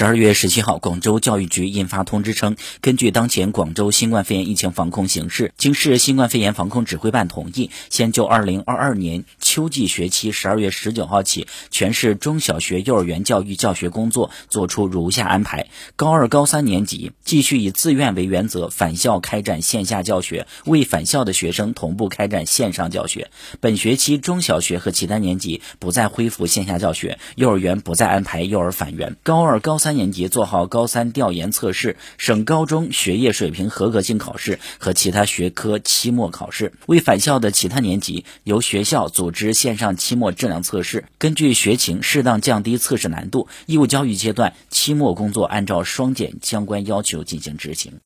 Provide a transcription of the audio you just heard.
十二月十七号，广州教育局印发通知称，根据当前广州新冠肺炎疫情防控形势，经市新冠肺炎防控指挥办同意，先就二零二二年秋季学期十二月十九号起，全市中小学、幼儿园教育教学工作作出如下安排：高二、高三年级继续以自愿为原则返校开展线下教学，未返校的学生同步开展线上教学。本学期中小学和其他年级不再恢复线下教学，幼儿园不再安排幼儿返园。高二、高三三年级做好高三调研测试、省高中学业水平合格性考试和其他学科期末考试。未返校的其他年级，由学校组织线上期末质量测试，根据学情适当降低测试难度。义务教育阶段期末工作按照双减相关要求进行执行。